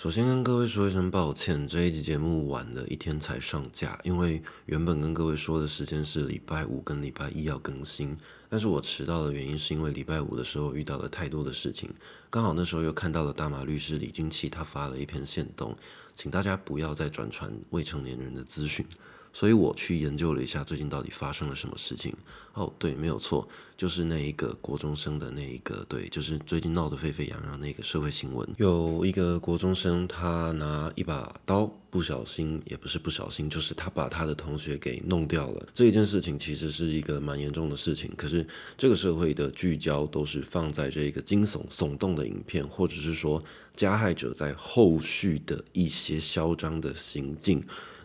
首先跟各位说一声抱歉，这一集节目晚了一天才上架，因为原本跟各位说的时间是礼拜五跟礼拜一要更新，但是我迟到的原因是因为礼拜五的时候遇到了太多的事情，刚好那时候又看到了大马律师李金奇他发了一篇线动，请大家不要再转传未成年人的资讯。所以我去研究了一下最近到底发生了什么事情。哦，对，没有错，就是那一个国中生的那一个，对，就是最近闹得沸沸扬扬那个社会新闻。有一个国中生，他拿一把刀，不小心，也不是不小心，就是他把他的同学给弄掉了。这一件事情其实是一个蛮严重的事情，可是这个社会的聚焦都是放在这个惊悚耸动的影片，或者是说加害者在后续的一些嚣张的行径。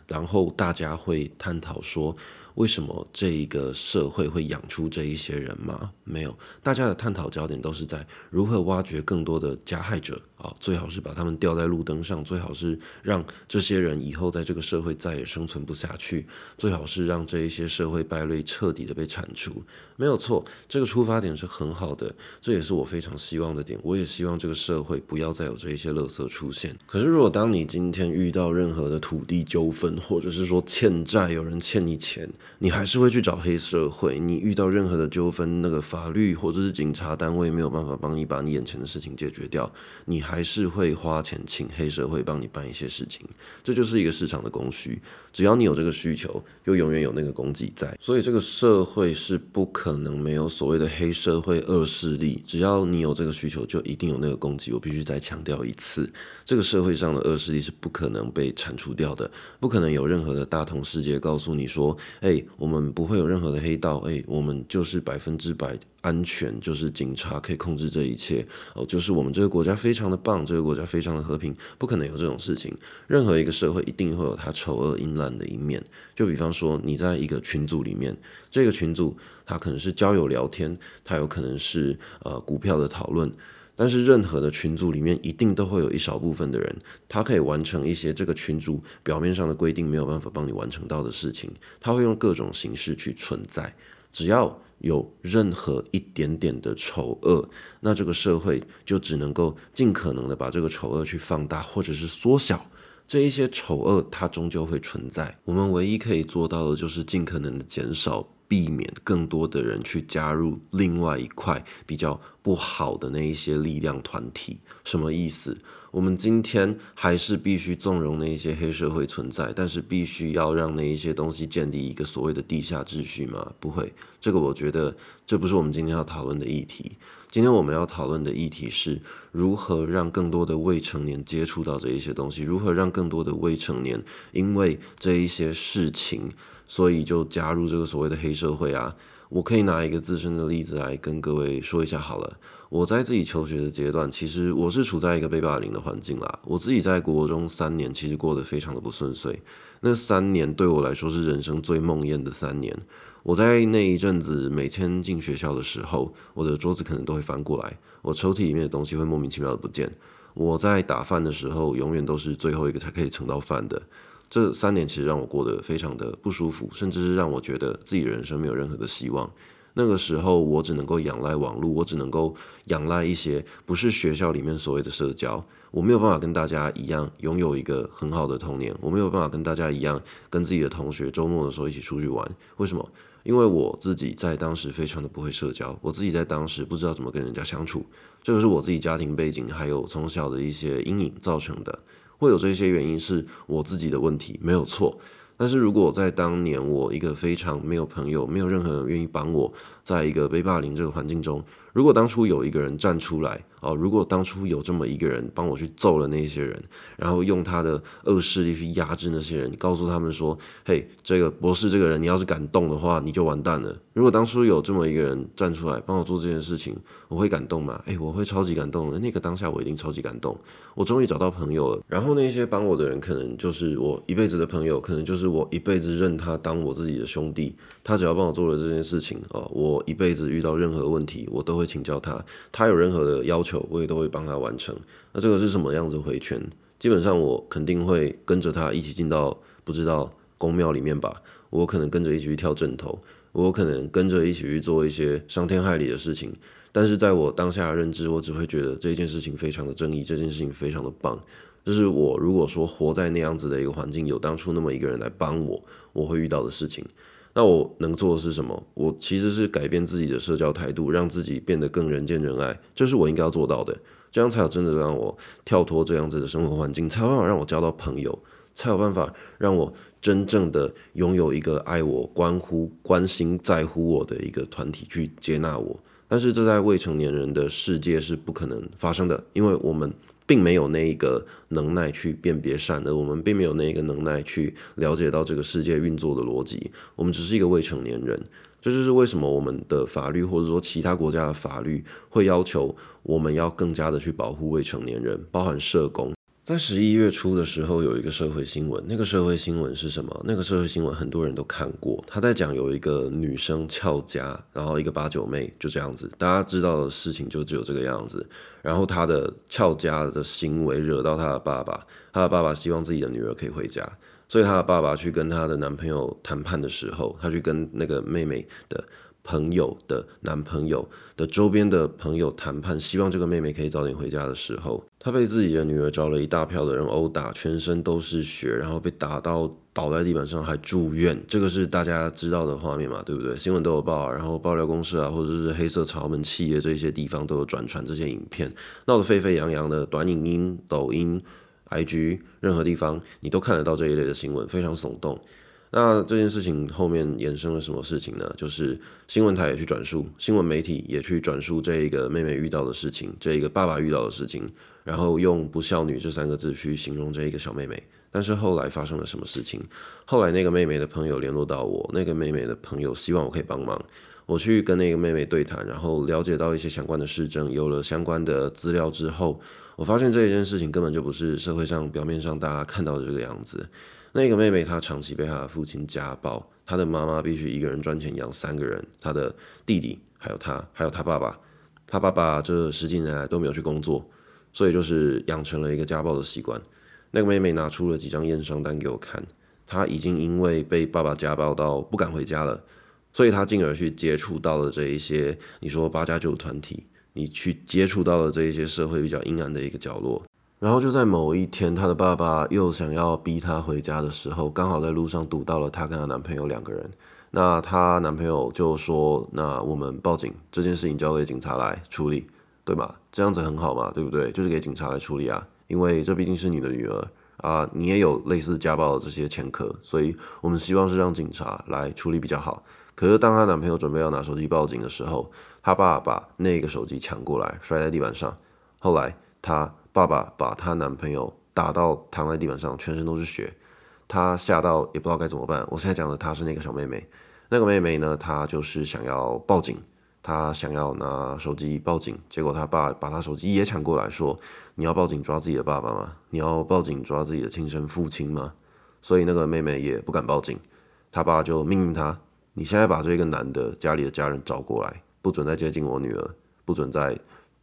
然后大家会探讨说。为什么这一个社会会养出这一些人吗？没有，大家的探讨焦点都是在如何挖掘更多的加害者最好是把他们吊在路灯上，最好是让这些人以后在这个社会再也生存不下去，最好是让这一些社会败类彻底的被铲除。没有错，这个出发点是很好的，这也是我非常希望的点。我也希望这个社会不要再有这一些垃圾出现。可是，如果当你今天遇到任何的土地纠纷，或者是说欠债，有人欠你钱，你还是会去找黑社会。你遇到任何的纠纷，那个法律或者是警察单位没有办法帮你把你眼前的事情解决掉，你还还是会花钱请黑社会帮你办一些事情。这就是一个市场的供需，只要你有这个需求，就永远有那个供给在。所以这个社会是不可能没有所谓的黑社会恶势力。只要你有这个需求，就一定有那个供给。我必须再强调一次，这个社会上的恶势力是不可能被铲除掉的，不可能有任何的大同世界告诉你说，哎。我们不会有任何的黑道，哎，我们就是百分之百安全，就是警察可以控制这一切，哦，就是我们这个国家非常的棒，这个国家非常的和平，不可能有这种事情。任何一个社会一定会有它丑恶阴暗的一面，就比方说你在一个群组里面，这个群组它可能是交友聊天，它有可能是呃股票的讨论。但是任何的群组里面，一定都会有一少部分的人，他可以完成一些这个群组表面上的规定没有办法帮你完成到的事情，他会用各种形式去存在。只要有任何一点点的丑恶，那这个社会就只能够尽可能的把这个丑恶去放大或者是缩小。这一些丑恶它终究会存在，我们唯一可以做到的就是尽可能的减少。避免更多的人去加入另外一块比较不好的那一些力量团体，什么意思？我们今天还是必须纵容那一些黑社会存在，但是必须要让那一些东西建立一个所谓的地下秩序吗？不会，这个我觉得这不是我们今天要讨论的议题。今天我们要讨论的议题是如何让更多的未成年接触到这一些东西，如何让更多的未成年因为这一些事情。所以就加入这个所谓的黑社会啊！我可以拿一个自身的例子来跟各位说一下好了。我在自己求学的阶段，其实我是处在一个被霸凌的环境啦。我自己在国中三年，其实过得非常的不顺遂。那三年对我来说是人生最梦魇的三年。我在那一阵子每天进学校的时候，我的桌子可能都会翻过来，我抽屉里面的东西会莫名其妙的不见。我在打饭的时候，永远都是最后一个才可以盛到饭的。这三年其实让我过得非常的不舒服，甚至是让我觉得自己人生没有任何的希望。那个时候，我只能够仰赖网络，我只能够仰赖一些不是学校里面所谓的社交。我没有办法跟大家一样拥有一个很好的童年，我没有办法跟大家一样跟自己的同学周末的时候一起出去玩。为什么？因为我自己在当时非常的不会社交，我自己在当时不知道怎么跟人家相处。这个是我自己家庭背景还有从小的一些阴影造成的。会有这些原因是我自己的问题，没有错。但是如果在当年我一个非常没有朋友，没有任何人愿意帮我，在一个被霸凌这个环境中，如果当初有一个人站出来。哦，如果当初有这么一个人帮我去揍了那些人，然后用他的恶势力去压制那些人，告诉他们说：“嘿，这个博士这个人，你要是敢动的话，你就完蛋了。”如果当初有这么一个人站出来帮我做这件事情，我会感动吗？哎，我会超级感动的。那个当下我一定超级感动。我终于找到朋友了。然后那些帮我的人，可能就是我一辈子的朋友，可能就是我一辈子认他当我自己的兄弟。他只要帮我做了这件事情，哦，我一辈子遇到任何问题，我都会请教他。他有任何的要求。我也都会帮他完成。那这个是什么样子回圈？基本上我肯定会跟着他一起进到不知道宫庙里面吧。我可能跟着一起去跳正头，我可能跟着一起去做一些伤天害理的事情。但是在我当下的认知，我只会觉得这件事情非常的正义，这件事情非常的棒。就是我如果说活在那样子的一个环境，有当初那么一个人来帮我，我会遇到的事情。那我能做的是什么？我其实是改变自己的社交态度，让自己变得更人见人爱，这是我应该要做到的。这样才有真的让我跳脱这样子的生活环境，才有办法让我交到朋友，才有办法让我真正的拥有一个爱我、关乎、关心、在乎我的一个团体去接纳我。但是这在未成年人的世界是不可能发生的，因为我们。并没有那一个能耐去辨别善恶，我们并没有那一个能耐去了解到这个世界运作的逻辑。我们只是一个未成年人，这就是为什么我们的法律或者说其他国家的法律会要求我们要更加的去保护未成年人，包含社工。在十一月初的时候，有一个社会新闻。那个社会新闻是什么？那个社会新闻很多人都看过。他在讲有一个女生翘家，然后一个八九妹就这样子。大家知道的事情就只有这个样子。然后她的翘家的行为惹到她的爸爸，她的爸爸希望自己的女儿可以回家，所以她的爸爸去跟她的男朋友谈判的时候，他去跟那个妹妹的。朋友的男朋友的周边的朋友谈判，希望这个妹妹可以早点回家的时候，她被自己的女儿找了一大票的人殴打，全身都是血，然后被打到倒在地板上，还住院。这个是大家知道的画面嘛？对不对？新闻都有报，然后爆料公司啊，或者是黑色潮门企业这些地方都有转传这些影片，闹得沸沸扬扬的。短影音、抖音、IG，任何地方你都看得到这一类的新闻，非常耸动。那这件事情后面衍生了什么事情呢？就是新闻台也去转述，新闻媒体也去转述这一个妹妹遇到的事情，这一个爸爸遇到的事情，然后用“不孝女”这三个字去形容这一个小妹妹。但是后来发生了什么事情？后来那个妹妹的朋友联络到我，那个妹妹的朋友希望我可以帮忙，我去跟那个妹妹对谈，然后了解到一些相关的事证，有了相关的资料之后，我发现这一件事情根本就不是社会上表面上大家看到的这个样子。那个妹妹她长期被她的父亲家暴，她的妈妈必须一个人赚钱养三个人，她的弟弟还有她，还有她爸爸，她爸爸这十几年来都没有去工作，所以就是养成了一个家暴的习惯。那个妹妹拿出了几张验伤单给我看，她已经因为被爸爸家暴到不敢回家了，所以她进而去接触到了这一些你说八加九团体，你去接触到了这一些社会比较阴暗的一个角落。然后就在某一天，她的爸爸又想要逼她回家的时候，刚好在路上堵到了她跟她男朋友两个人。那她男朋友就说：“那我们报警，这件事情交给警察来处理，对吧？这样子很好嘛，对不对？就是给警察来处理啊，因为这毕竟是你的女儿啊，你也有类似家暴的这些前科，所以我们希望是让警察来处理比较好。可是当她男朋友准备要拿手机报警的时候，她爸把那个手机抢过来，摔在地板上。后来她。爸爸把她男朋友打到躺在地板上，全身都是血，她吓到也不知道该怎么办。我现在讲的她是那个小妹妹，那个妹妹呢，她就是想要报警，她想要拿手机报警，结果她爸把她手机也抢过来，说你要报警抓自己的爸爸吗？你要报警抓自己的亲生父亲吗？所以那个妹妹也不敢报警，她爸就命令她，你现在把这个男的家里的家人找过来，不准再接近我女儿，不准再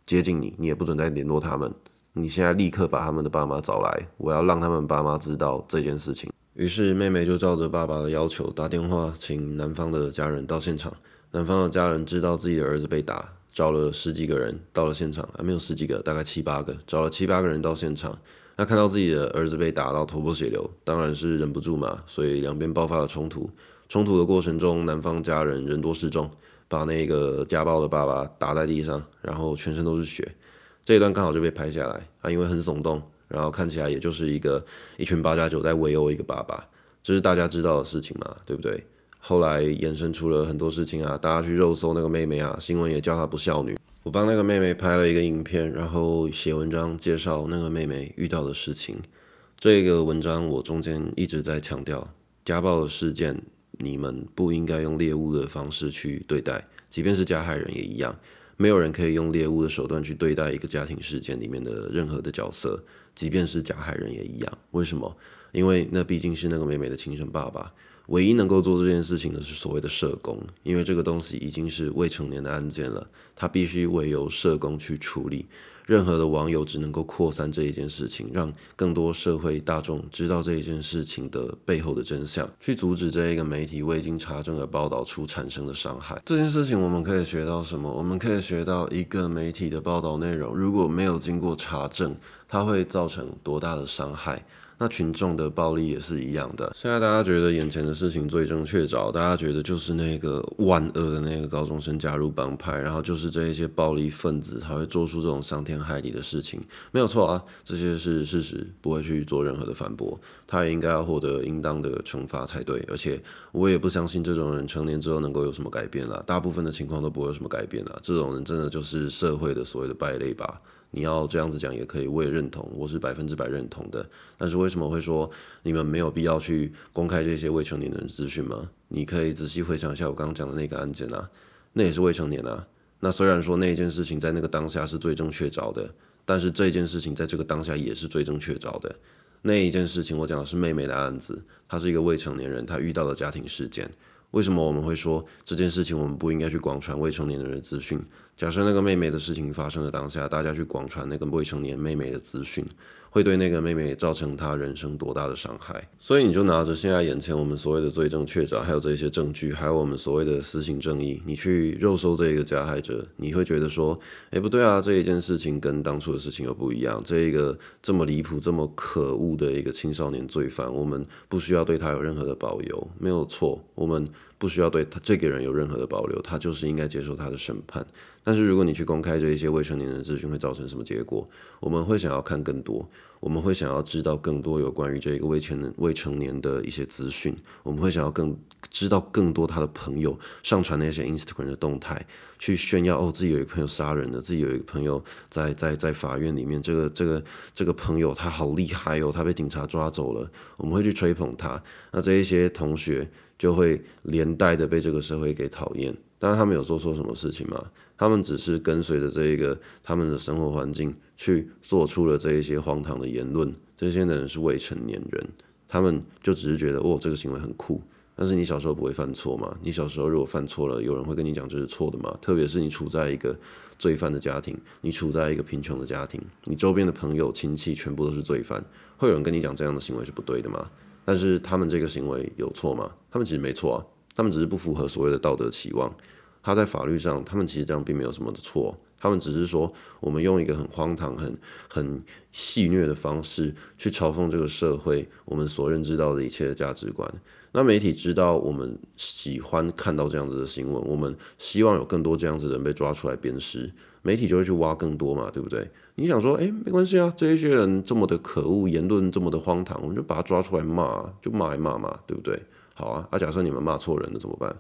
接近你，你也不准再联络他们。你现在立刻把他们的爸妈找来，我要让他们爸妈知道这件事情。于是妹妹就照着爸爸的要求打电话，请男方的家人到现场。男方的家人知道自己的儿子被打，找了十几个人到了现场，还没有十几个，大概七八个，找了七八个人到现场。那看到自己的儿子被打到头破血流，当然是忍不住嘛，所以两边爆发了冲突。冲突的过程中，男方家人人多势众，把那个家暴的爸爸打在地上，然后全身都是血。这一段刚好就被拍下来啊，因为很耸动，然后看起来也就是一个一群八加九在围殴一个爸爸，这是大家知道的事情嘛，对不对？后来衍生出了很多事情啊，大家去肉搜那个妹妹啊，新闻也叫她不孝女。我帮那个妹妹拍了一个影片，然后写文章介绍那个妹妹遇到的事情。这个文章我中间一直在强调，家暴的事件你们不应该用猎物的方式去对待，即便是加害人也一样。没有人可以用猎物的手段去对待一个家庭事件里面的任何的角色，即便是加害人也一样。为什么？因为那毕竟是那个妹妹的亲生爸爸。唯一能够做这件事情的是所谓的社工，因为这个东西已经是未成年的案件了，他必须委由社工去处理。任何的网友只能够扩散这一件事情，让更多社会大众知道这一件事情的背后的真相，去阻止这一个媒体未经查证而报道出产生的伤害。这件事情我们可以学到什么？我们可以学到一个媒体的报道内容如果没有经过查证，它会造成多大的伤害？那群众的暴力也是一样的。现在大家觉得眼前的事情最正确凿，大家觉得就是那个万恶的那个高中生加入帮派，然后就是这一些暴力分子才会做出这种伤天害理的事情，没有错啊，这些是事实，不会去做任何的反驳。他也应该要获得应当的惩罚才对，而且我也不相信这种人成年之后能够有什么改变了，大部分的情况都不会有什么改变了。这种人真的就是社会的所谓的败类吧。你要这样子讲也可以，我也认同，我是百分之百认同的。但是为什么会说你们没有必要去公开这些未成年人资讯吗？你可以仔细回想一下我刚刚讲的那个案件啊，那也是未成年啊。那虽然说那件事情在那个当下是罪证确凿的，但是这件事情在这个当下也是罪证确凿的。那一件事情我讲的是妹妹的案子，她是一个未成年人，她遇到了家庭事件。为什么我们会说这件事情我们不应该去广传未成年人的资讯？假设那个妹妹的事情发生的当下，大家去广传那个未成年妹妹的资讯。会对那个妹妹造成她人生多大的伤害？所以你就拿着现在眼前我们所谓的罪证确凿，还有这些证据，还有我们所谓的私刑正义，你去肉搜这一个加害者，你会觉得说，哎，不对啊，这一件事情跟当初的事情又不一样。这一个这么离谱、这么可恶的一个青少年罪犯，我们不需要对他有任何的保留，没有错，我们不需要对他这个人有任何的保留，他就是应该接受他的审判。但是如果你去公开这一些未成年人的资讯，会造成什么结果？我们会想要看更多，我们会想要知道更多有关于这个未成年未成年的一些资讯，我们会想要更知道更多他的朋友上传那些 Instagram 的动态，去炫耀哦自己有一个朋友杀人的，自己有一个朋友在在在法院里面，这个这个这个朋友他好厉害哦，他被警察抓走了，我们会去吹捧他，那这一些同学就会连带的被这个社会给讨厌。但是他们有做错什么事情吗？他们只是跟随着这一个他们的生活环境去做出了这一些荒唐的言论。这些人是未成年人，他们就只是觉得哦这个行为很酷。但是你小时候不会犯错吗？你小时候如果犯错了，有人会跟你讲这是错的吗？特别是你处在一个罪犯的家庭，你处在一个贫穷的家庭，你周边的朋友亲戚全部都是罪犯，会有人跟你讲这样的行为是不对的吗？但是他们这个行为有错吗？他们其实没错啊。他们只是不符合所谓的道德期望，他在法律上，他们其实这样并没有什么的错，他们只是说，我们用一个很荒唐、很很戏谑的方式去嘲讽这个社会，我们所认知到的一切的价值观。那媒体知道我们喜欢看到这样子的新闻，我们希望有更多这样子的人被抓出来鞭尸，媒体就会去挖更多嘛，对不对？你想说，诶，没关系啊，这一些人这么的可恶，言论这么的荒唐，我们就把他抓出来骂，就骂一骂嘛，对不对？好啊，那假设你们骂错人了怎么办？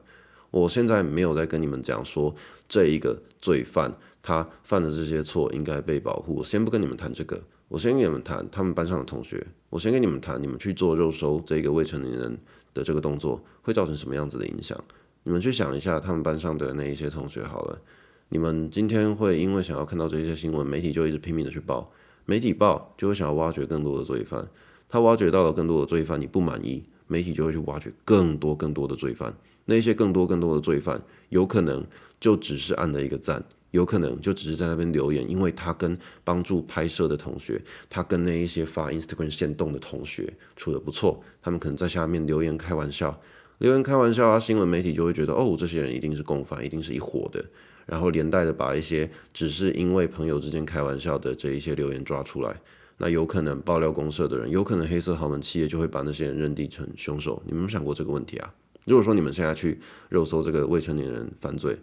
我现在没有在跟你们讲说这一个罪犯他犯的这些错应该被保护。我先不跟你们谈这个，我先跟你们谈他们班上的同学。我先跟你们谈，你们去做肉收这个未成年人的这个动作会造成什么样子的影响？你们去想一下他们班上的那一些同学好了。你们今天会因为想要看到这些新闻，媒体就一直拼命的去报，媒体报就会想要挖掘更多的罪犯。他挖掘到了更多的罪犯，你不满意？媒体就会去挖掘更多更多的罪犯，那些更多更多的罪犯，有可能就只是按了一个赞，有可能就只是在那边留言，因为他跟帮助拍摄的同学，他跟那一些发 Instagram 线动的同学处的不错，他们可能在下面留言开玩笑，留言开玩笑啊，新闻媒体就会觉得哦，这些人一定是共犯，一定是一伙的，然后连带的把一些只是因为朋友之间开玩笑的这一些留言抓出来。那有可能爆料公社的人，有可能黑色豪门企业就会把那些人认定成凶手。你们有想过这个问题啊？如果说你们现在去肉搜这个未成年人犯罪，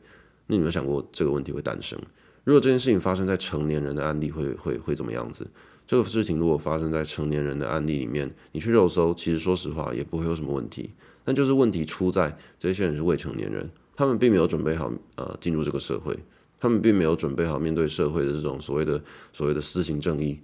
那你们想过这个问题会诞生？如果这件事情发生在成年人的案例，会会会怎么样子？这个事情如果发生在成年人的案例里面，你去肉搜，其实说实话也不会有什么问题。但就是问题出在这些人是未成年人，他们并没有准备好呃进入这个社会，他们并没有准备好面对社会的这种所谓的所谓的私刑正义。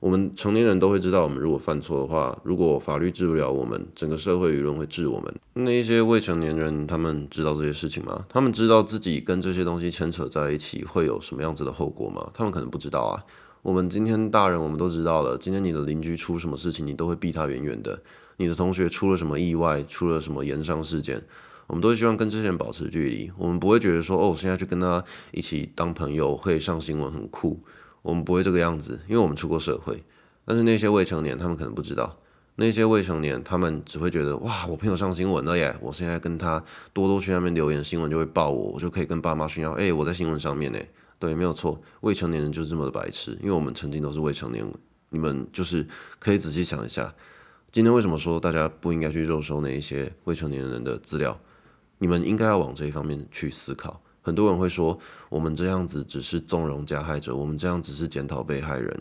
我们成年人都会知道，我们如果犯错的话，如果法律治不了我们，整个社会舆论会治我们。那一些未成年人，他们知道这些事情吗？他们知道自己跟这些东西牵扯在一起会有什么样子的后果吗？他们可能不知道啊。我们今天大人，我们都知道了。今天你的邻居出什么事情，你都会避他远远的。你的同学出了什么意外，出了什么严伤事件，我们都希望跟这些人保持距离。我们不会觉得说，哦，现在去跟他一起当朋友会上新闻很酷。我们不会这个样子，因为我们出过社会。但是那些未成年，他们可能不知道。那些未成年，他们只会觉得哇，我朋友上新闻了耶！我现在跟他多多去那边留言，新闻就会报我，我就可以跟爸妈炫耀，哎，我在新闻上面呢。对，没有错，未成年人就是这么的白痴，因为我们曾经都是未成年。你们就是可以仔细想一下，今天为什么说大家不应该去肉收那一些未成年人的资料？你们应该要往这一方面去思考。很多人会说，我们这样子只是纵容加害者，我们这样只是检讨被害人。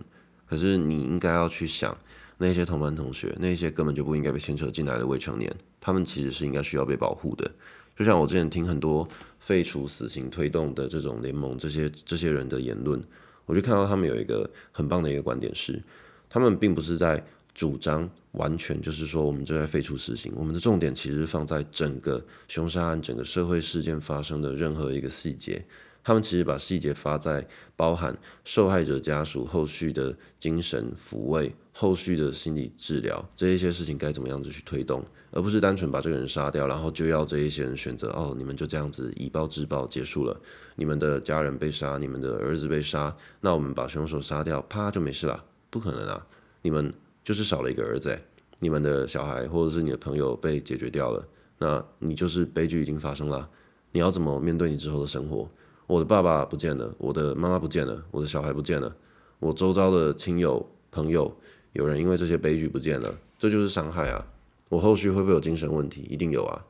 可是你应该要去想。那些同班同学，那些根本就不应该被牵扯进来的未成年，他们其实是应该需要被保护的。就像我之前听很多废除死刑推动的这种联盟，这些这些人的言论，我就看到他们有一个很棒的一个观点是，他们并不是在主张完全就是说我们正在废除死刑，我们的重点其实放在整个凶杀案、整个社会事件发生的任何一个细节。他们其实把细节发在包含受害者家属后续的精神抚慰、后续的心理治疗这一些事情该怎么样子去推动，而不是单纯把这个人杀掉，然后就要这一些人选择哦，你们就这样子以暴制暴结束了，你们的家人被杀，你们的儿子被杀，那我们把凶手杀掉，啪就没事了？不可能啊！你们就是少了一个儿子，你们的小孩或者是你的朋友被解决掉了，那你就是悲剧已经发生了，你要怎么面对你之后的生活？我的爸爸不见了，我的妈妈不见了，我的小孩不见了，我周遭的亲友朋友有人因为这些悲剧不见了，这就是伤害啊！我后续会不会有精神问题？一定有啊！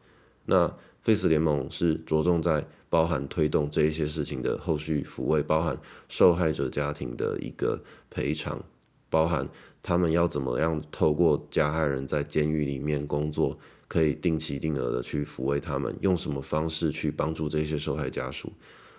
那 Face 联盟是着重在包含推动这一些事情的后续抚慰，包含受害者家庭的一个赔偿，包含他们要怎么样透过加害人在监狱里面工作，可以定期定额的去抚慰他们，用什么方式去帮助这些受害家属。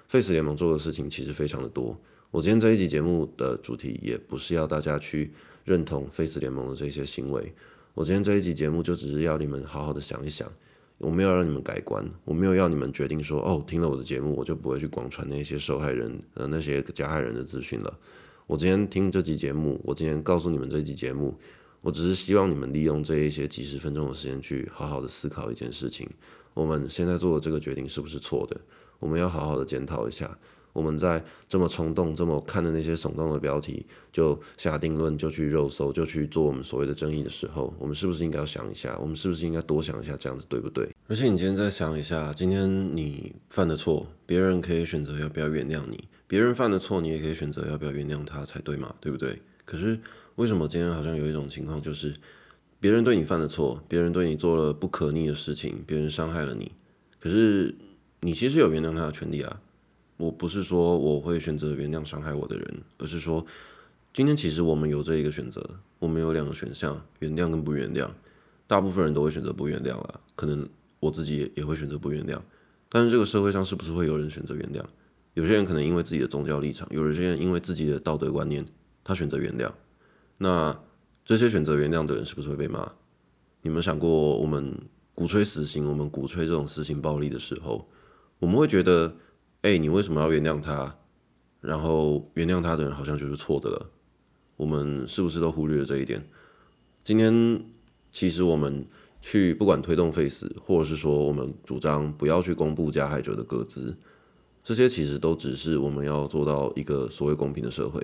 Face 联盟做的事情其实非常的多。我今天这一集节目的主题也不是要大家去认同 Face 联盟的这些行为。我今天这一集节目就只是要你们好好的想一想。我没有让你们改观，我没有要你们决定说哦，听了我的节目我就不会去广传那些受害人呃那些加害人的资讯了。我今天听这集节目，我今天告诉你们这一集节目，我只是希望你们利用这一些几十分钟的时间去好好的思考一件事情：我们现在做的这个决定是不是错的？我们要好好的检讨一下，我们在这么冲动、这么看的那些耸动的标题就下定论、就去肉搜、就去做我们所谓的争议的时候，我们是不是应该要想一下？我们是不是应该多想一下，这样子对不对？而且你今天再想一下，今天你犯的错，别人可以选择要不要原谅你；别人犯的错，你也可以选择要不要原谅他才对嘛，对不对？可是为什么今天好像有一种情况，就是别人对你犯的错，别人对你做了不可逆的事情，别人伤害了你，可是。你其实有原谅他的权利啊！我不是说我会选择原谅伤害我的人，而是说今天其实我们有这一个选择，我们有两个选项：原谅跟不原谅。大部分人都会选择不原谅了，可能我自己也也会选择不原谅。但是这个社会上是不是会有人选择原谅？有些人可能因为自己的宗教立场，有些人因为自己的道德观念，他选择原谅。那这些选择原谅的人是不是会被骂？你们想过我们鼓吹死刑，我们鼓吹这种死刑暴力的时候？我们会觉得，哎，你为什么要原谅他？然后原谅他的人好像就是错的了。我们是不是都忽略了这一点？今天其实我们去不管推动废死，或者是说我们主张不要去公布加害者的个资，这些其实都只是我们要做到一个所谓公平的社会。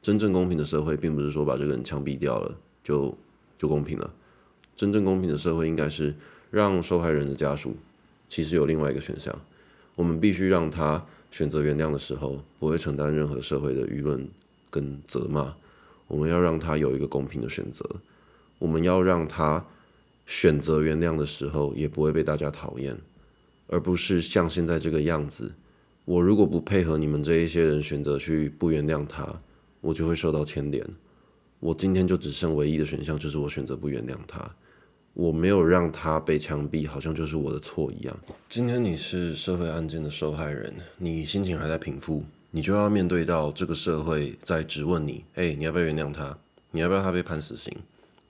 真正公平的社会，并不是说把这个人枪毙掉了就就公平了。真正公平的社会，应该是让受害人的家属其实有另外一个选项。我们必须让他选择原谅的时候，不会承担任何社会的舆论跟责骂。我们要让他有一个公平的选择。我们要让他选择原谅的时候，也不会被大家讨厌，而不是像现在这个样子。我如果不配合你们这一些人选择去不原谅他，我就会受到牵连。我今天就只剩唯一的选项，就是我选择不原谅他。我没有让他被枪毙，好像就是我的错一样。今天你是社会案件的受害人，你心情还在平复，你就要面对到这个社会在质问你：哎，你要不要原谅他？你要不要他被判死刑？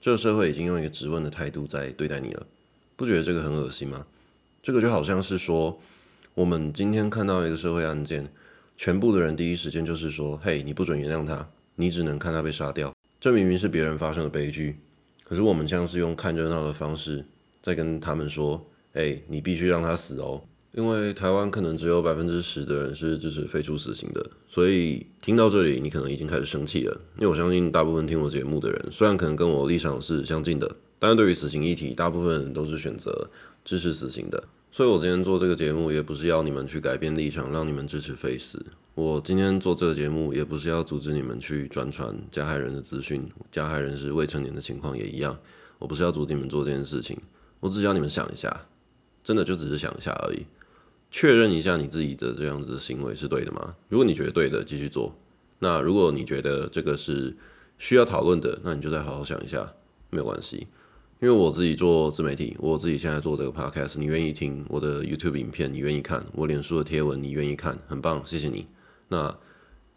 这个社会已经用一个质问的态度在对待你了，不觉得这个很恶心吗？这个就好像是说，我们今天看到一个社会案件，全部的人第一时间就是说：嘿，你不准原谅他，你只能看他被杀掉。这明明是别人发生的悲剧。可是我们像是用看热闹的方式在跟他们说：“哎，你必须让他死哦！”因为台湾可能只有百分之十的人是支持废除死刑的，所以听到这里，你可能已经开始生气了。因为我相信大部分听我节目的人，虽然可能跟我立场是相近的，但是对于死刑议题，大部分人都是选择支持死刑的。所以我今天做这个节目，也不是要你们去改变立场，让你们支持 Face。我今天做这个节目，也不是要阻止你们去转传加害人的资讯，加害人是未成年的情况也一样。我不是要阻止你们做这件事情，我只要你们想一下，真的就只是想一下而已。确认一下你自己的这样子的行为是对的吗？如果你觉得对的，继续做。那如果你觉得这个是需要讨论的，那你就再好好想一下，没有关系。因为我自己做自媒体，我自己现在做这个 podcast，你愿意听我的 YouTube 影片，你愿意看我脸书的贴文，你愿意看，很棒，谢谢你。那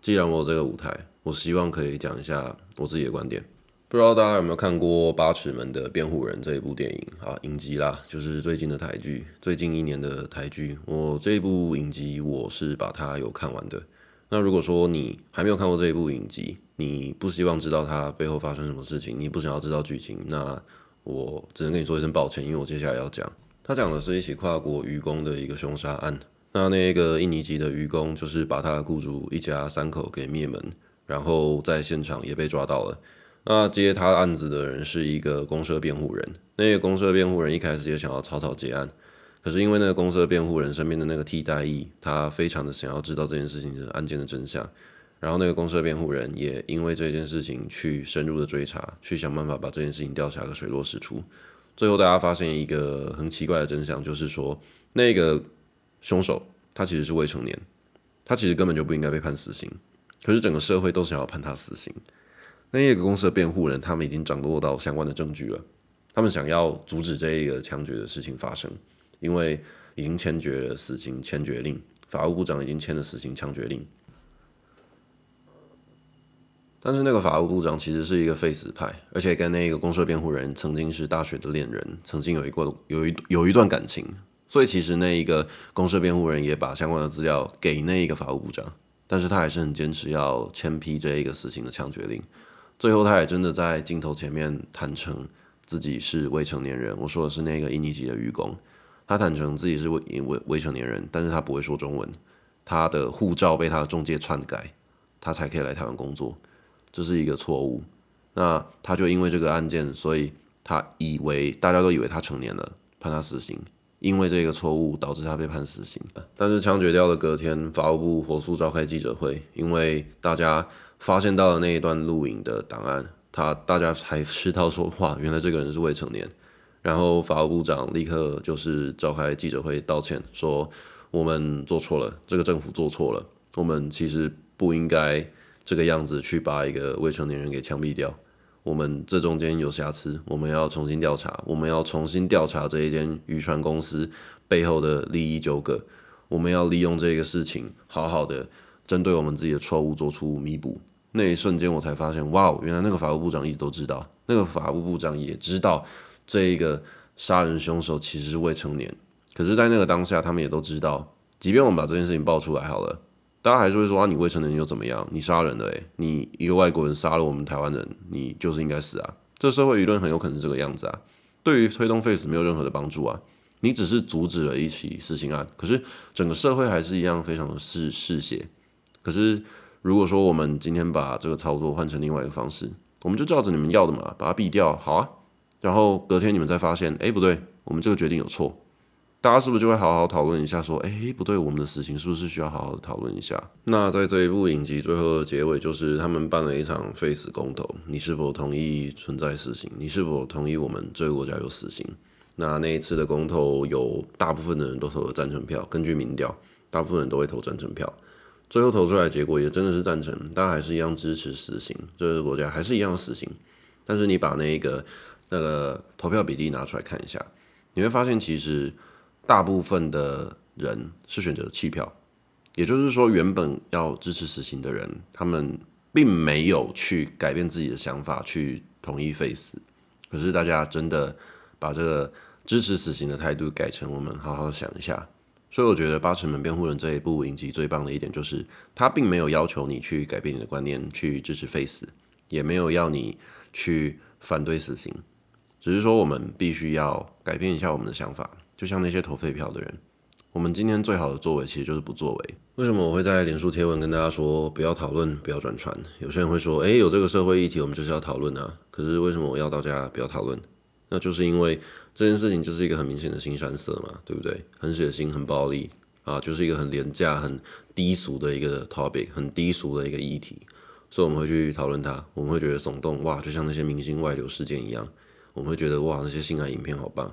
既然我有这个舞台，我希望可以讲一下我自己的观点。不知道大家有没有看过《八尺门的辩护人》这一部电影啊？影集啦，就是最近的台剧，最近一年的台剧。我这一部影集，我是把它有看完的。那如果说你还没有看过这一部影集，你不希望知道它背后发生什么事情，你不想要知道剧情，那我只能跟你说一声抱歉，因为我接下来要讲，他讲的是一起跨国愚公的一个凶杀案。那那个印尼籍的愚公，就是把他的雇主一家三口给灭门，然后在现场也被抓到了。那接他案子的人是一个公社辩护人，那个公社辩护人一开始也想要草草结案，可是因为那个公社辩护人身边的那个替代役，他非常的想要知道这件事情的案件的真相，然后那个公司的辩护人也因为这件事情去深入的追查，去想办法把这件事情调查个水落石出，最后大家发现一个很奇怪的真相，就是说那个凶手他其实是未成年，他其实根本就不应该被判死刑，可是整个社会都想要判他死刑。那一个公司的辩护人，他们已经掌握到相关的证据了。他们想要阻止这一个枪决的事情发生，因为已经签决了死刑签决令，法务部长已经签了死刑枪决令。但是那个法务部长其实是一个废死派，而且跟那个公社辩护人曾经是大学的恋人，曾经有一过有一有一段感情，所以其实那一个公社辩护人也把相关的资料给那一个法务部长，但是他还是很坚持要签批这一个死刑的枪决令。最后，他也真的在镜头前面坦诚自己是未成年人。我说的是那个印尼籍的渔工，他坦诚自己是未未未成年人，但是他不会说中文，他的护照被他的中介篡改，他才可以来台湾工作，这是一个错误。那他就因为这个案件，所以他以为大家都以为他成年了，判他死刑。因为这个错误导致他被判死刑。但是枪决掉的隔天，法务部火速召开记者会，因为大家。发现到了那一段录影的档案，他大家才知道说，哇，原来这个人是未成年。然后法务部长立刻就是召开记者会道歉，说我们做错了，这个政府做错了，我们其实不应该这个样子去把一个未成年人给枪毙掉。我们这中间有瑕疵，我们要重新调查，我们要重新调查这一间渔船公司背后的利益纠葛，我们要利用这个事情，好好的针对我们自己的错误做出弥补。那一瞬间，我才发现，哇，原来那个法务部长一直都知道，那个法务部长也知道这一个杀人凶手其实是未成年。可是，在那个当下，他们也都知道，即便我们把这件事情爆出来好了，大家还是会说啊，你未成年又怎么样？你杀人了，诶，你一个外国人杀了我们台湾人，你就是应该死啊！这社会舆论很有可能是这个样子啊，对于推动 face 没有任何的帮助啊。你只是阻止了一起死刑案，可是整个社会还是一样非常的嗜嗜血。可是。如果说我们今天把这个操作换成另外一个方式，我们就照着你们要的嘛，把它毙掉，好啊。然后隔天你们再发现，哎，不对，我们这个决定有错，大家是不是就会好好讨论一下，说，哎，不对，我们的死刑是不是需要好好的讨论一下？那在这一部影集最后的结尾，就是他们办了一场废死公投，你是否同意存在死刑？你是否同意我们这个国家有死刑？那那一次的公投，有大部分的人都投了赞成票，根据民调，大部分人都会投赞成票。最后投出来的结果也真的是赞成，大家还是一样支持死刑，这个国家还是一样死刑。但是你把那个那个投票比例拿出来看一下，你会发现其实大部分的人是选择弃票，也就是说原本要支持死刑的人，他们并没有去改变自己的想法去同意废死，可是大家真的把这个支持死刑的态度改成我们好好想一下。所以我觉得《八尺门辩护人》这一部影集最棒的一点就是，他并没有要求你去改变你的观念，去支持废死，也没有要你去反对死刑，只是说我们必须要改变一下我们的想法。就像那些投废票的人，我们今天最好的作为其实就是不作为。为什么我会在脸书贴文跟大家说不要讨论、不要转传？有些人会说，诶，有这个社会议题，我们就是要讨论啊。可是为什么我要大家不要讨论？那就是因为这件事情就是一个很明显的新山色嘛，对不对？很血腥、很暴力啊，就是一个很廉价、很低俗的一个 topic，很低俗的一个议题，所以我们会去讨论它。我们会觉得耸动，哇，就像那些明星外流事件一样，我们会觉得哇，那些性爱影片好棒。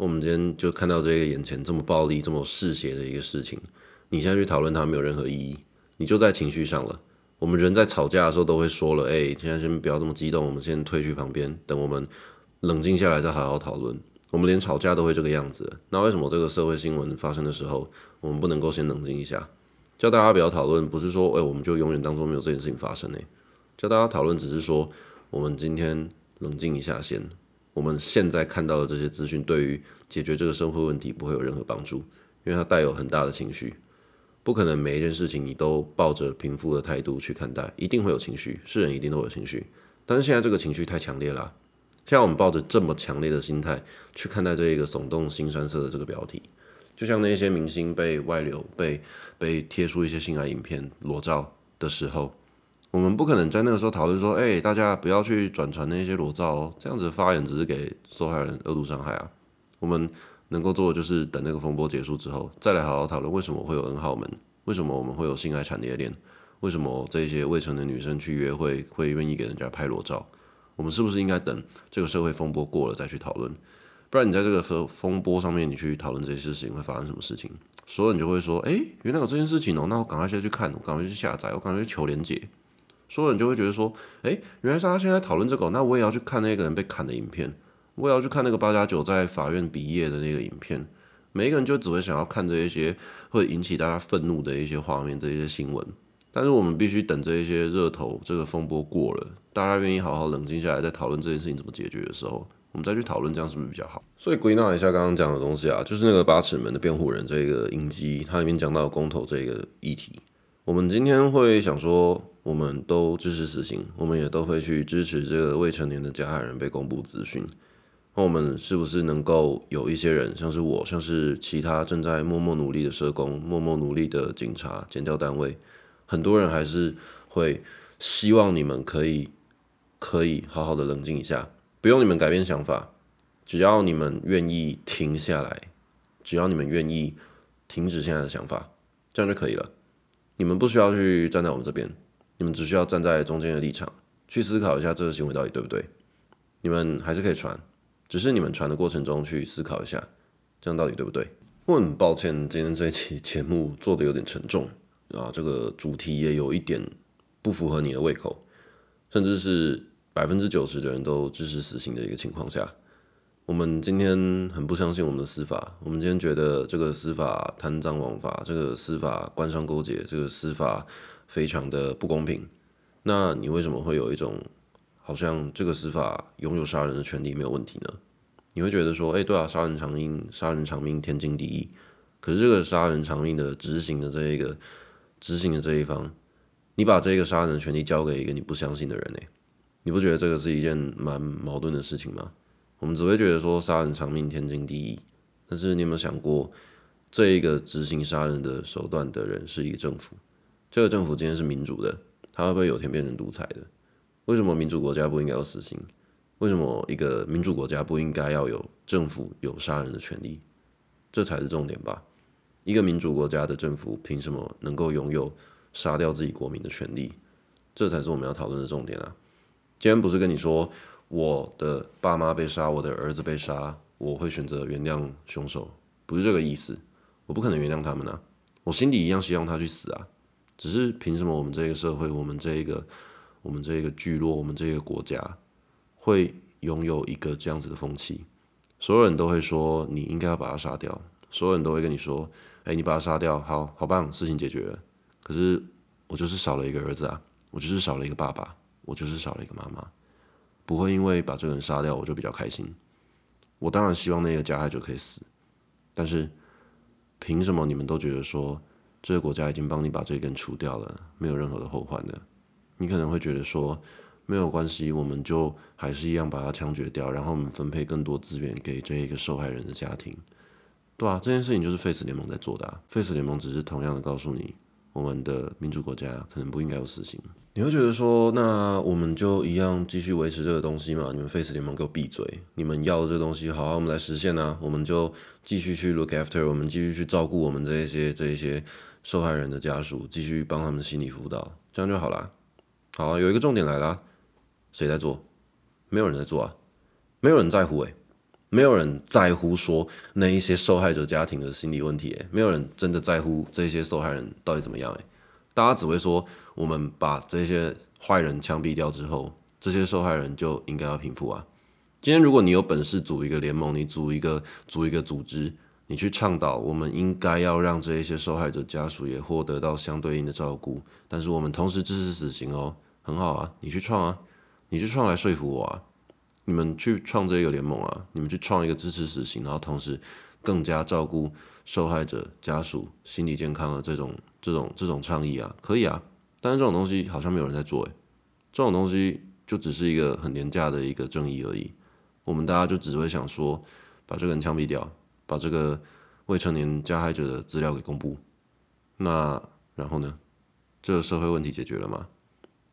我们今天就看到这个眼前这么暴力、这么嗜血的一个事情。你现在去讨论它没有任何意义，你就在情绪上了。我们人在吵架的时候都会说了，哎，现在先不要这么激动，我们先退去旁边，等我们冷静下来再好好讨论。我们连吵架都会这个样子，那为什么这个社会新闻发生的时候，我们不能够先冷静一下？叫大家不要讨论，不是说，哎，我们就永远当中没有这件事情发生呢？叫大家讨论，只是说，我们今天冷静一下先。我们现在看到的这些资讯，对于解决这个社会问题不会有任何帮助，因为它带有很大的情绪。不可能每一件事情你都抱着平复的态度去看待，一定会有情绪，是人一定都有情绪。但是现在这个情绪太强烈了，现在我们抱着这么强烈的心态去看待这一个耸动新山色的这个标题，就像那些明星被外流、被被贴出一些性爱影片裸照的时候，我们不可能在那个时候讨论说，哎，大家不要去转传那些裸照哦，这样子发言只是给受害人恶度伤害啊。我们。能够做的就是等那个风波结束之后，再来好好讨论为什么会有 N 号门，为什么我们会有性爱产业链，为什么这些未成年女生去约会会愿意给人家拍裸照？我们是不是应该等这个社会风波过了再去讨论？不然你在这个风风波上面你去讨论这些事情会发生什么事情？所有人就会说：哎，原来有这件事情哦，那我赶快先去看，我赶快去下载，我赶快去求连接。所有人就会觉得说：哎，原来是他现在讨论这个，那我也要去看那个人被砍的影片。我也要去看那个八加九在法院毕业的那个影片，每一个人就只会想要看这一些会引起大家愤怒的一些画面、这一些新闻。但是我们必须等这一些热头、这个风波过了，大家愿意好好冷静下来，再讨论这件事情怎么解决的时候，我们再去讨论，这样是不是比较好？所以归纳一下刚刚讲的东西啊，就是那个八尺门的辩护人这个影集，它里面讲到公投这个议题，我们今天会想说，我们都支持死刑，我们也都会去支持这个未成年的加害人被公布资讯。那我们是不是能够有一些人，像是我，像是其他正在默默努力的社工、默默努力的警察、检调单位，很多人还是会希望你们可以可以好好的冷静一下，不用你们改变想法，只要你们愿意停下来，只要你们愿意停止现在的想法，这样就可以了。你们不需要去站在我们这边，你们只需要站在中间的立场，去思考一下这个行为到底对不对。你们还是可以传。只是你们传的过程中去思考一下，这样到底对不对？我很抱歉，今天这一期节目做的有点沉重啊，这个主题也有一点不符合你的胃口，甚至是百分之九十的人都支持死刑的一个情况下，我们今天很不相信我们的司法，我们今天觉得这个司法贪赃枉法，这个司法官商勾结，这个司法非常的不公平。那你为什么会有一种？好像这个司法拥有杀人的权利没有问题呢？你会觉得说，哎，对啊，杀人偿命，杀人偿命，天经地义。可是这个杀人偿命的执行的这一个执行的这一方，你把这个杀人的权利交给一个你不相信的人呢？你不觉得这个是一件蛮矛盾的事情吗？我们只会觉得说杀人偿命，天经地义。但是你有没有想过，这一个执行杀人的手段的人是一个政府？这个政府今天是民主的，他会不会有天变成独裁的？为什么民主国家不应该有死刑？为什么一个民主国家不应该要有政府有杀人的权利？这才是重点吧。一个民主国家的政府凭什么能够拥有杀掉自己国民的权利？这才是我们要讨论的重点啊！今天不是跟你说我的爸妈被杀，我的儿子被杀，我会选择原谅凶手，不是这个意思。我不可能原谅他们啊！我心里一样希望他去死啊！只是凭什么我们这个社会，我们这一个？我们这一个聚落，我们这个国家会拥有一个这样子的风气，所有人都会说你应该要把他杀掉，所有人都会跟你说，哎，你把他杀掉，好好棒，事情解决了。可是我就是少了一个儿子啊，我就是少了一个爸爸，我就是少了一个妈妈，不会因为把这个人杀掉我就比较开心。我当然希望那个加害者可以死，但是凭什么你们都觉得说这个国家已经帮你把这根除掉了，没有任何的后患的？你可能会觉得说没有关系，我们就还是一样把它枪决掉，然后我们分配更多资源给这一个受害人的家庭。对啊，这件事情就是 Face 联盟在做的啊。Face 联盟只是同样的告诉你，我们的民主国家可能不应该有死刑。你会觉得说，那我们就一样继续维持这个东西嘛？你们 Face 联盟给我闭嘴！你们要的这个东西，好，我们来实现啊！我们就继续去 look after，我们继续去照顾我们这一些这一些受害人的家属，继续帮他们心理辅导，这样就好了。好，有一个重点来了，谁在做？没有人在做啊，没有人在乎诶，没有人在乎说那一些受害者家庭的心理问题诶，没有人真的在乎这些受害人到底怎么样诶。大家只会说。我们把这些坏人枪毙掉之后，这些受害人就应该要平复啊。今天如果你有本事组一个联盟，你组一个组一个组织，你去倡导，我们应该要让这一些受害者家属也获得到相对应的照顾。但是我们同时支持死刑哦，很好啊，你去创啊，你去创来说服我啊。你们去创这个联盟啊，你们去创一个支持死刑，然后同时更加照顾受害者家属心理健康的这种这种这种倡议啊，可以啊。但是这种东西好像没有人在做诶，这种东西就只是一个很廉价的一个正义而已。我们大家就只会想说，把这个人枪毙掉，把这个未成年加害者的资料给公布。那然后呢？这个社会问题解决了吗？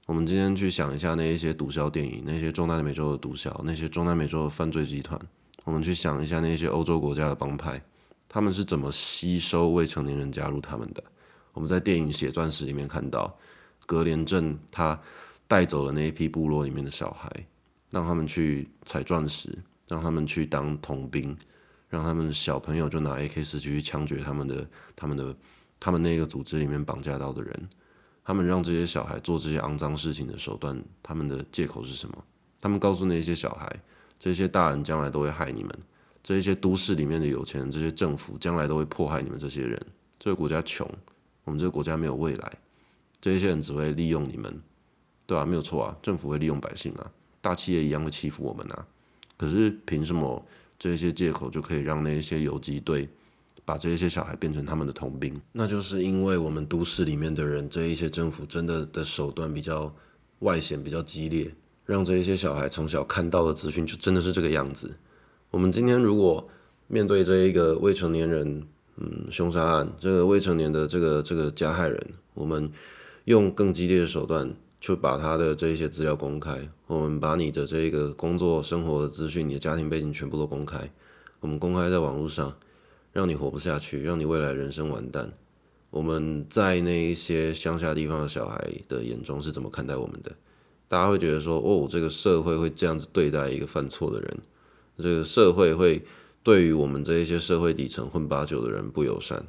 我们今天去想一下那一些毒枭电影，那些中南美洲的毒枭，那些中南美洲的犯罪集团。我们去想一下那些欧洲国家的帮派，他们是怎么吸收未成年人加入他们的？我们在电影《血钻石》里面看到。格连镇他带走了那一批部落里面的小孩，让他们去采钻石，让他们去当童兵，让他们小朋友就拿 AK 四七去枪决他们的、他们的、他们那个组织里面绑架到的人。他们让这些小孩做这些肮脏事情的手段，他们的借口是什么？他们告诉那些小孩，这些大人将来都会害你们，这些都市里面的有钱人、这些政府将来都会迫害你们这些人。这个国家穷，我们这个国家没有未来。这些人只会利用你们，对啊，没有错啊，政府会利用百姓啊，大企业一样会欺负我们啊。可是凭什么这些借口就可以让那一些游击队把这一些小孩变成他们的同兵？那就是因为我们都市里面的人，这一些政府真的的手段比较外显、比较激烈，让这一些小孩从小看到的资讯就真的是这个样子。我们今天如果面对这一个未成年人，嗯，凶杀案，这个未成年的这个这个加害人，我们。用更激烈的手段，去把他的这一些资料公开。我们把你的这个工作、生活的资讯、你的家庭背景全部都公开。我们公开在网络上，让你活不下去，让你未来人生完蛋。我们在那一些乡下地方的小孩的眼中是怎么看待我们的？大家会觉得说，哦，这个社会会这样子对待一个犯错的人，这个社会会对于我们这一些社会底层混八九的人不友善。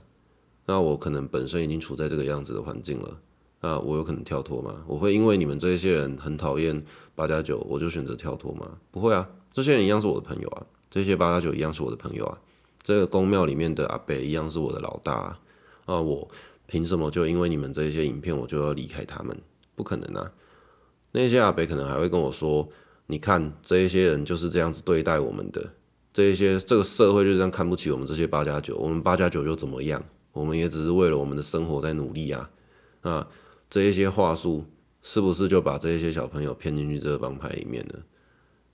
那我可能本身已经处在这个样子的环境了。那我有可能跳脱吗？我会因为你们这些人很讨厌八加九，我就选择跳脱吗？不会啊，这些人一样是我的朋友啊，这些八加九一样是我的朋友啊，这个宫庙里面的阿北一样是我的老大啊，啊，我凭什么就因为你们这些影片我就要离开他们？不可能啊！那些阿北可能还会跟我说，你看这一些人就是这样子对待我们的，这一些这个社会就这样看不起我们这些八加九，我们八加九又怎么样？我们也只是为了我们的生活在努力啊，啊。这一些话术是不是就把这一些小朋友骗进去这个帮派里面呢？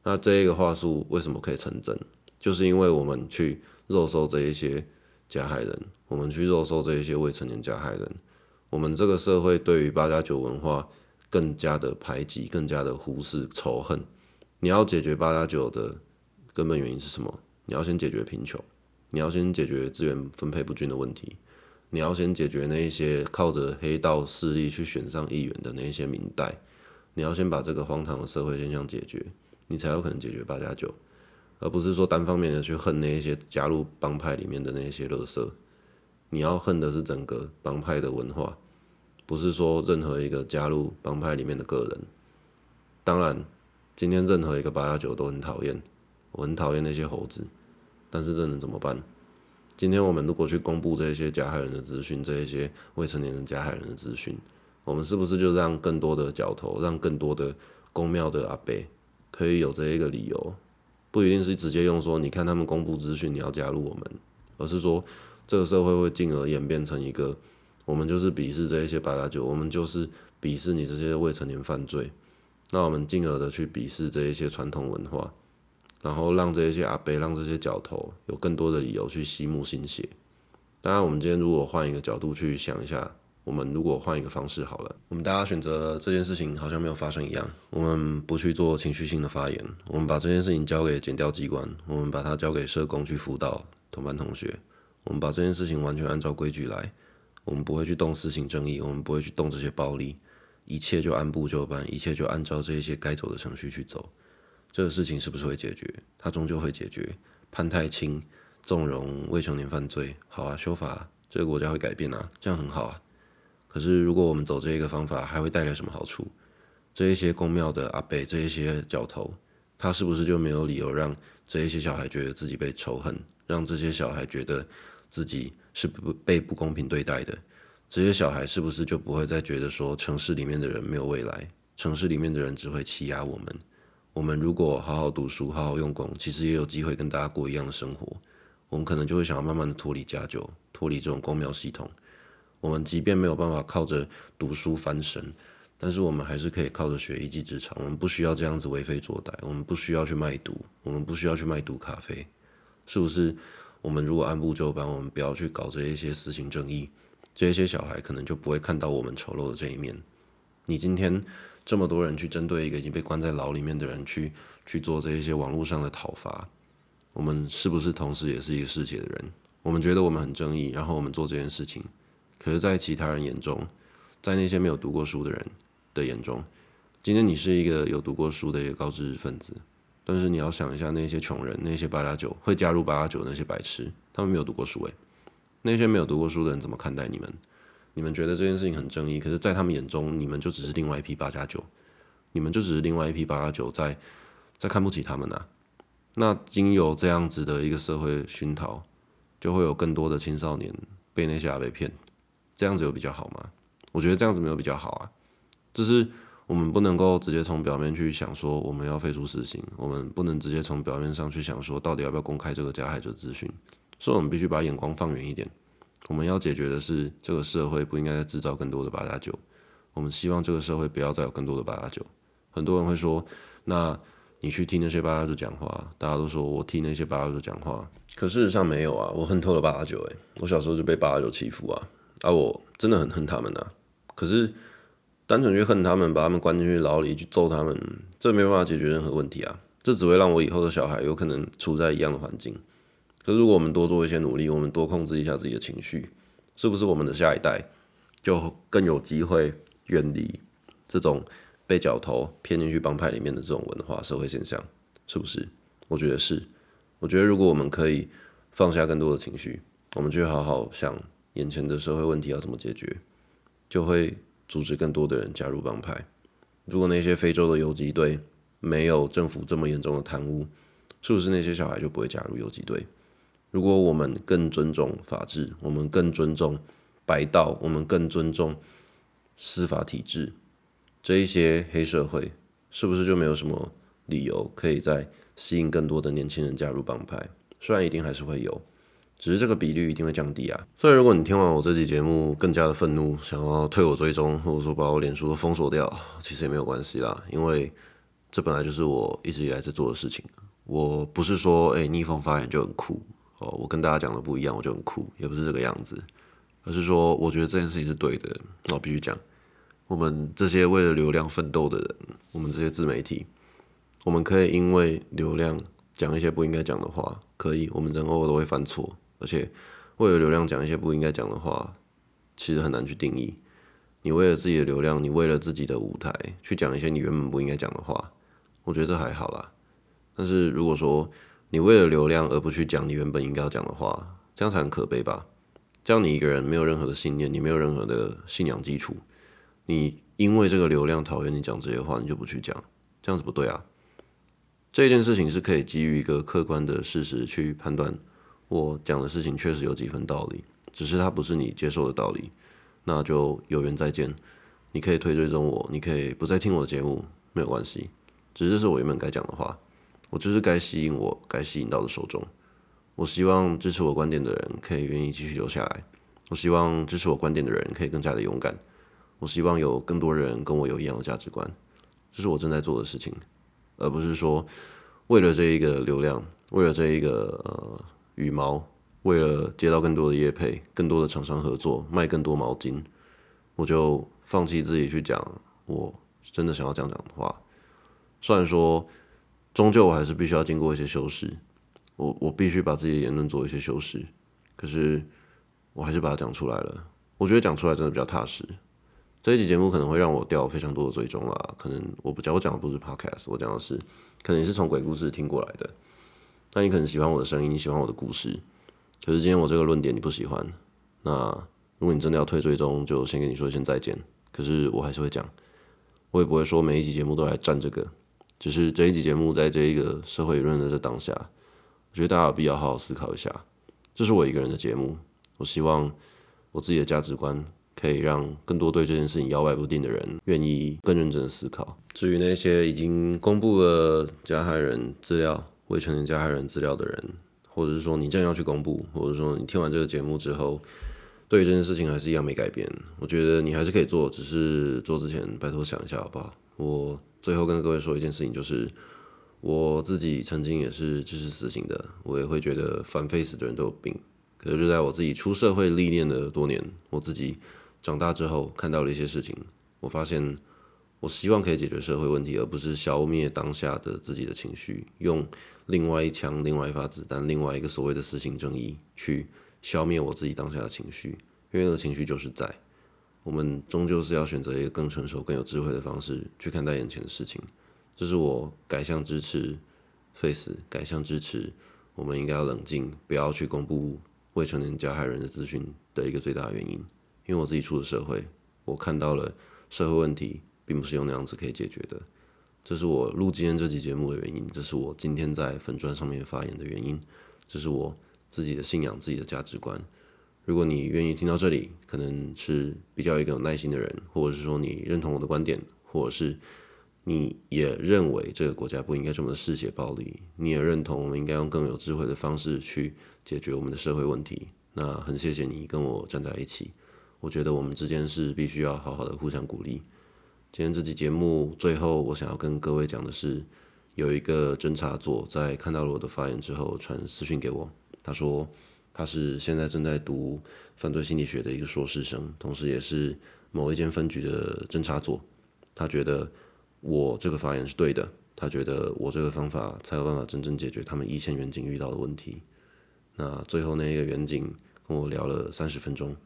那这一个话术为什么可以成真？就是因为我们去肉收这一些加害人，我们去肉收这一些未成年加害人，我们这个社会对于八加九文化更加的排挤，更加的忽视仇恨。你要解决八加九的根本原因是什么？你要先解决贫穷，你要先解决资源分配不均的问题。你要先解决那一些靠着黑道势力去选上议员的那一些民代，你要先把这个荒唐的社会现象解决，你才有可能解决八加九，而不是说单方面的去恨那一些加入帮派里面的那些乐色。你要恨的是整个帮派的文化，不是说任何一个加入帮派里面的个人。当然，今天任何一个八加九都很讨厌，我很讨厌那些猴子，但是这能怎么办？今天我们如果去公布这些加害人的资讯，这一些未成年人加害人的资讯，我们是不是就让更多的角头，让更多的公庙的阿伯可以有这一个理由？不一定是直接用说，你看他们公布资讯，你要加入我们，而是说这个社会会进而演变成一个，我们就是鄙视这一些八大九，我们就是鄙视你这些未成年犯罪，那我们进而的去鄙视这一些传统文化，然后让这些阿伯、让这些角头有更多的理由去吸目心血。当然，我们今天如果换一个角度去想一下，我们如果换一个方式好了，我们大家选择这件事情好像没有发生一样，我们不去做情绪性的发言，我们把这件事情交给检调机关，我们把它交给社工去辅导同班同学，我们把这件事情完全按照规矩来，我们不会去动私刑正义，我们不会去动这些暴力，一切就按部就班，一切就按照这些该走的程序去走。这个事情是不是会解决？它终究会解决。判太轻，纵容未成年犯罪，好啊，修法，这个国家会改变啊，这样很好啊。可是如果我们走这一个方法，还会带来什么好处？这一些公庙的阿伯，这一些教头，他是不是就没有理由让这一些小孩觉得自己被仇恨，让这些小孩觉得自己是不被不公平对待的？这些小孩是不是就不会再觉得说城市里面的人没有未来，城市里面的人只会欺压我们？我们如果好好读书，好好用功，其实也有机会跟大家过一样的生活。我们可能就会想要慢慢的脱离家酒，脱离这种公庙系统。我们即便没有办法靠着读书翻身，但是我们还是可以靠着学一技之长。我们不需要这样子为非作歹，我们不需要去卖毒，我们不需要去卖毒咖啡，是不是？我们如果按部就班，我们不要去搞这一些私刑正义，这些小孩可能就不会看到我们丑陋的这一面。你今天。这么多人去针对一个已经被关在牢里面的人去去做这些网络上的讨伐，我们是不是同时也是一个世界的人？我们觉得我们很正义，然后我们做这件事情，可是，在其他人眼中，在那些没有读过书的人的眼中，今天你是一个有读过书的一个高知识分子，但是你要想一下那些穷人，那些八加九会加入八加九那些白痴，他们没有读过书诶，那些没有读过书的人怎么看待你们？你们觉得这件事情很正义，可是，在他们眼中，你们就只是另外一批八加九，你们就只是另外一批八加九，在在看不起他们呐。那经由这样子的一个社会熏陶，就会有更多的青少年被那些阿被骗，这样子有比较好吗？我觉得这样子没有比较好啊。就是我们不能够直接从表面去想说我们要废除死刑，我们不能直接从表面上去想说到底要不要公开这个加害者资讯，所以我们必须把眼光放远一点。我们要解决的是，这个社会不应该再制造更多的八加九。我们希望这个社会不要再有更多的八加九。很多人会说，那你去听那些八加九讲话，大家都说我听那些八加九讲话，可事实上没有啊。我恨透了八加九，诶，我小时候就被八加九欺负啊，啊，我真的很恨他们啊。可是单纯去恨他们，把他们关进去牢里去揍他们，这没办法解决任何问题啊。这只会让我以后的小孩有可能处在一样的环境。可，如果我们多做一些努力，我们多控制一下自己的情绪，是不是我们的下一代就更有机会远离这种被脚头骗进去帮派里面的这种文化社会现象？是不是？我觉得是。我觉得，如果我们可以放下更多的情绪，我们去好好想眼前的社会问题要怎么解决，就会阻止更多的人加入帮派。如果那些非洲的游击队没有政府这么严重的贪污，是不是那些小孩就不会加入游击队？如果我们更尊重法治，我们更尊重白道，我们更尊重司法体制，这一些黑社会是不是就没有什么理由可以再吸引更多的年轻人加入帮派？虽然一定还是会有，只是这个比率一定会降低啊。所以如果你听完我这期节目更加的愤怒，想要退我追踪，或者说把我脸书都封锁掉，其实也没有关系啦，因为这本来就是我一直以来在做的事情。我不是说哎逆风发言就很酷。我跟大家讲的不一样，我就很酷，也不是这个样子，而是说，我觉得这件事情是对的。那我必须讲，我们这些为了流量奋斗的人，我们这些自媒体，我们可以因为流量讲一些不应该讲的话，可以，我们人偶尔都会犯错，而且为了流量讲一些不应该讲的话，其实很难去定义。你为了自己的流量，你为了自己的舞台去讲一些你原本不应该讲的话，我觉得这还好啦。但是如果说，你为了流量而不去讲你原本应该要讲的话，这样才很可悲吧？这样你一个人没有任何的信念，你没有任何的信仰基础，你因为这个流量讨厌你讲这些话，你就不去讲，这样子不对啊！这件事情是可以基于一个客观的事实去判断，我讲的事情确实有几分道理，只是它不是你接受的道理，那就有缘再见。你可以推追踪我，你可以不再听我的节目，没有关系，只是这是我原本该讲的话。我就是该吸引我该吸引到的受众。我希望支持我观点的人可以愿意继续留下来。我希望支持我观点的人可以更加的勇敢。我希望有更多人跟我有一样的价值观。这是我正在做的事情，而不是说为了这一个流量，为了这一个呃羽毛，为了接到更多的业配，更多的厂商合作，卖更多毛巾，我就放弃自己去讲我真的想要讲讲的话。虽然说，终究我还是必须要经过一些修饰，我我必须把自己的言论做一些修饰，可是我还是把它讲出来了。我觉得讲出来真的比较踏实。这一集节目可能会让我掉非常多的追踪啦，可能我不讲，我讲的不是 podcast，我讲的是，可能是从鬼故事听过来的，那你可能喜欢我的声音，你喜欢我的故事，可是今天我这个论点你不喜欢，那如果你真的要退追踪，就先跟你说一声再见。可是我还是会讲，我也不会说每一集节目都来占这个。就是这一集节目，在这一个社会舆论的这当下，我觉得大家有必要好好思考一下。这是我一个人的节目，我希望我自己的价值观可以让更多对这件事情摇摆不定的人愿意更认真的思考。至于那些已经公布了加害人资料、未成年加害人资料的人，或者是说你正要去公布，或者说你听完这个节目之后，对于这件事情还是一样没改变，我觉得你还是可以做，只是做之前拜托想一下好不好？我。最后跟各位说一件事情，就是我自己曾经也是支持死刑的，我也会觉得反非死的人都有病。可是就在我自己出社会历练了多年，我自己长大之后看到了一些事情，我发现我希望可以解决社会问题，而不是消灭当下的自己的情绪，用另外一枪、另外一发子弹、另外一个所谓的私刑正义去消灭我自己当下的情绪，因为那个情绪就是在。我们终究是要选择一个更成熟、更有智慧的方式去看待眼前的事情。这是我改向支持 Face，改向支持我们应该要冷静，不要去公布未成年加害人的资讯的一个最大原因。因为我自己出了社会，我看到了社会问题并不是用那样子可以解决的。这是我录今天这期节目的原因，这是我今天在粉砖上面发言的原因，这是我自己的信仰、自己的价值观。如果你愿意听到这里，可能是比较一个有耐心的人，或者是说你认同我的观点，或者是你也认为这个国家不应该这么的嗜血暴力，你也认同我们应该用更有智慧的方式去解决我们的社会问题。那很谢谢你跟我站在一起，我觉得我们之间是必须要好好的互相鼓励。今天这期节目最后，我想要跟各位讲的是，有一个侦查组在看到了我的发言之后，传私讯给我，他说。他是现在正在读犯罪心理学的一个硕士生，同时也是某一间分局的侦查组。他觉得我这个发言是对的，他觉得我这个方法才有办法真正解决他们一线远景遇到的问题。那最后那一个远景跟我聊了三十分钟。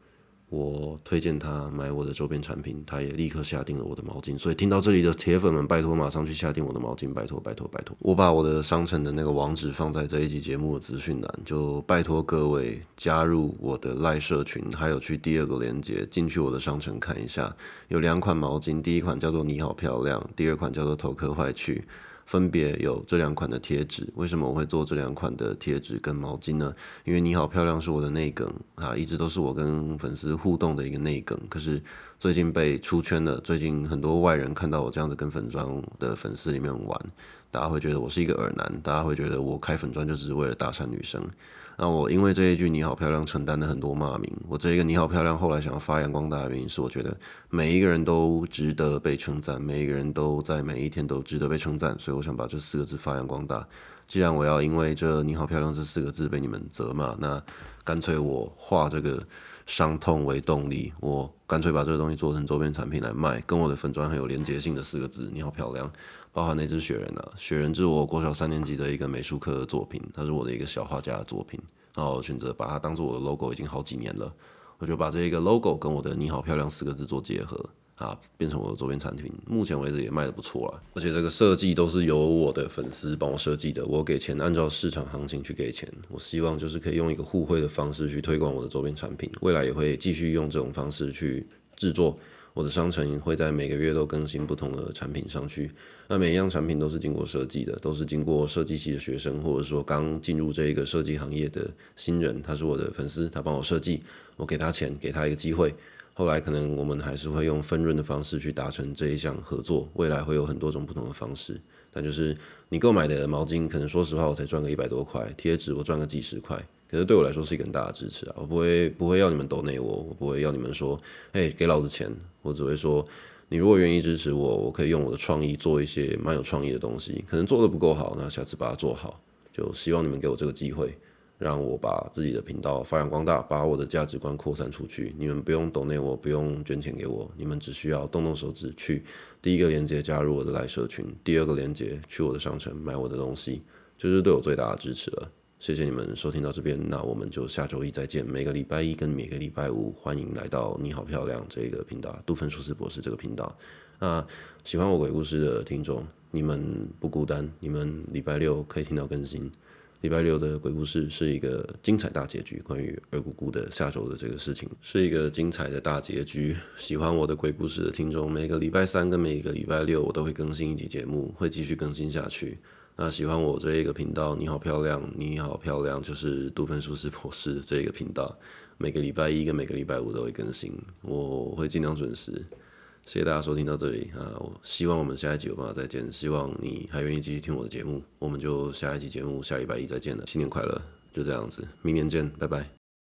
我推荐他买我的周边产品，他也立刻下定了我的毛巾。所以听到这里的铁粉们，拜托马上去下定我的毛巾，拜托拜托拜托！我把我的商城的那个网址放在这一集节目的资讯栏，就拜托各位加入我的赖社群，还有去第二个链接进去我的商城看一下，有两款毛巾，第一款叫做你好漂亮，第二款叫做头壳坏去。分别有这两款的贴纸，为什么我会做这两款的贴纸跟毛巾呢？因为你好漂亮是我的内梗啊，一直都是我跟粉丝互动的一个内梗。可是最近被出圈了，最近很多外人看到我这样子跟粉砖的粉丝里面玩，大家会觉得我是一个耳男，大家会觉得我开粉砖就只是为了搭讪女生。那我因为这一句“你好漂亮”承担了很多骂名。我这一个“你好漂亮”后来想要发扬光大的原因是，我觉得每一个人都值得被称赞，每一个人都在每一天都值得被称赞，所以我想把这四个字发扬光大。既然我要因为这“你好漂亮”这四个字被你们责骂，那干脆我化这个伤痛为动力，我干脆把这个东西做成周边产品来卖，跟我的粉砖很有连接性的四个字“你好漂亮”。包含那只雪人啊，雪人是我国小三年级的一个美术课的作品，它是我的一个小画家的作品，然后选择把它当做我的 logo，已经好几年了，我就把这一个 logo 跟我的“你好漂亮”四个字做结合啊，变成我的周边产品，目前为止也卖的不错了，而且这个设计都是由我的粉丝帮我设计的，我给钱按照市场行情去给钱，我希望就是可以用一个互惠的方式去推广我的周边产品，未来也会继续用这种方式去制作。我的商城会在每个月都更新不同的产品上去，那每一样产品都是经过设计的，都是经过设计系的学生，或者说刚进入这一个设计行业的新人，他是我的粉丝，他帮我设计，我给他钱，给他一个机会，后来可能我们还是会用分润的方式去达成这一项合作，未来会有很多种不同的方式，但就是你购买的毛巾，可能说实话我才赚个一百多块，贴纸我赚个几十块。可是对我来说是一个很大的支持啊！我不会不会要你们抖内我，我不会要你们说，哎，给老子钱。我只会说，你如果愿意支持我，我可以用我的创意做一些蛮有创意的东西，可能做的不够好，那下次把它做好。就希望你们给我这个机会。让我把自己的频道发扬光大，把我的价值观扩散出去。你们不用抖内我，不用捐钱给我，你们只需要动动手指去第一个链接加入我的来社群，第二个链接去我的商城买我的东西，就是对我最大的支持了。谢谢你们收听到这边，那我们就下周一再见。每个礼拜一跟每个礼拜五，欢迎来到你好漂亮这个频道，杜芬舒斯博士这个频道。那喜欢我鬼故事的听众，你们不孤单，你们礼拜六可以听到更新。礼拜六的鬼故事是一个精彩大结局，关于二姑姑的下周的这个事情是一个精彩的大结局。喜欢我的鬼故事的听众，每个礼拜三跟每个礼拜六我都会更新一集节目，会继续更新下去。那喜欢我这一个频道，你好漂亮，你好漂亮，就是杜芬舒斯博士的这一个频道，每个礼拜一跟每个礼拜五都会更新，我会尽量准时。谢谢大家收听到这里啊！我希望我们下一集有办法再见。希望你还愿意继续听我的节目，我们就下一集节目下礼拜一再见了。新年快乐！就这样子，明年见，拜拜。